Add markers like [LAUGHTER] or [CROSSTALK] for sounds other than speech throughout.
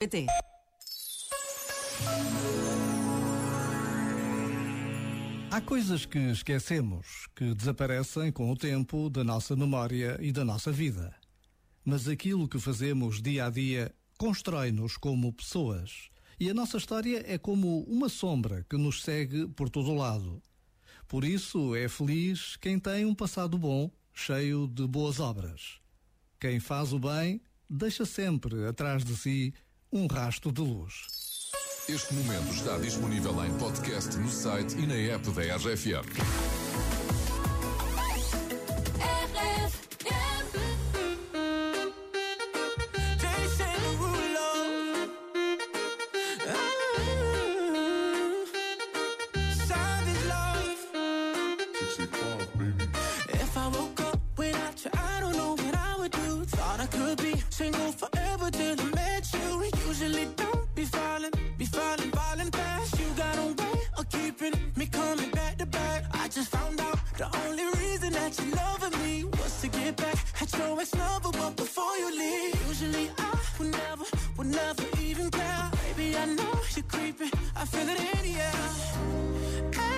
PT. Há coisas que esquecemos, que desaparecem com o tempo da nossa memória e da nossa vida. Mas aquilo que fazemos dia a dia constrói-nos como pessoas. E a nossa história é como uma sombra que nos segue por todo o lado. Por isso é feliz quem tem um passado bom, cheio de boas obras. Quem faz o bem, deixa sempre atrás de si um rasto de luz. Este momento está disponível em podcast no site e na app da RFM. Jason Derulo. Savage love. If I woke up without you, I don't know what I would do. Thought I could be single forever till I met you. Usually don't be falling, be falling, falling fast. You got a way of keeping me coming back to back. I just found out the only reason that you loving me was to get back at your ex lover. But before you leave, usually I would never, would never even care. Baby, I know you're creeping. I feel it in the air.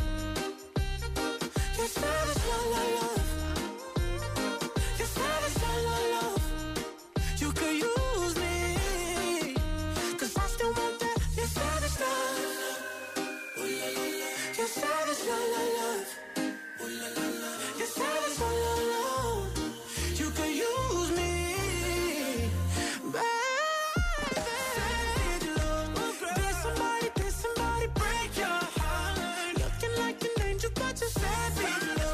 Your savage love, love, love. You're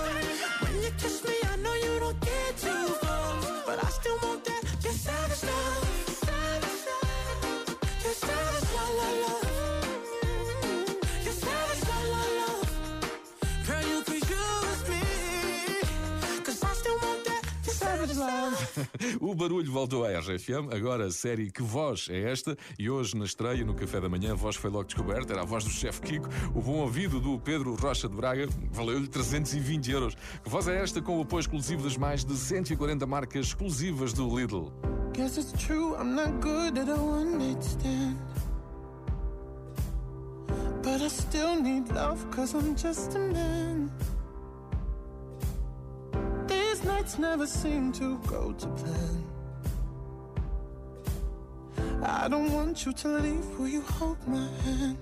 [LAUGHS] O barulho voltou à RFM, agora a série Que Voz é esta? E hoje, na estreia, no Café da Manhã, a voz foi logo descoberta, era a voz do chefe Kiko, o bom ouvido do Pedro Rocha de Braga, valeu-lhe 320 euros. Que voz é esta com o apoio exclusivo das mais de 140 marcas exclusivas do Lidl? Guess it's true, I'm not good at a one night stand. But I still need love, cause I'm just a man. Nights never seem to go to plan. I don't want you to leave, will you hold my hand?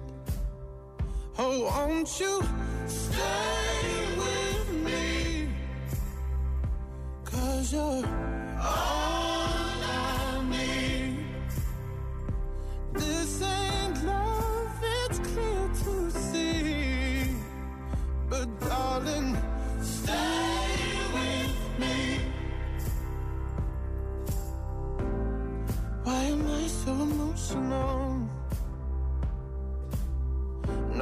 Oh, won't you stay with me? Cause you're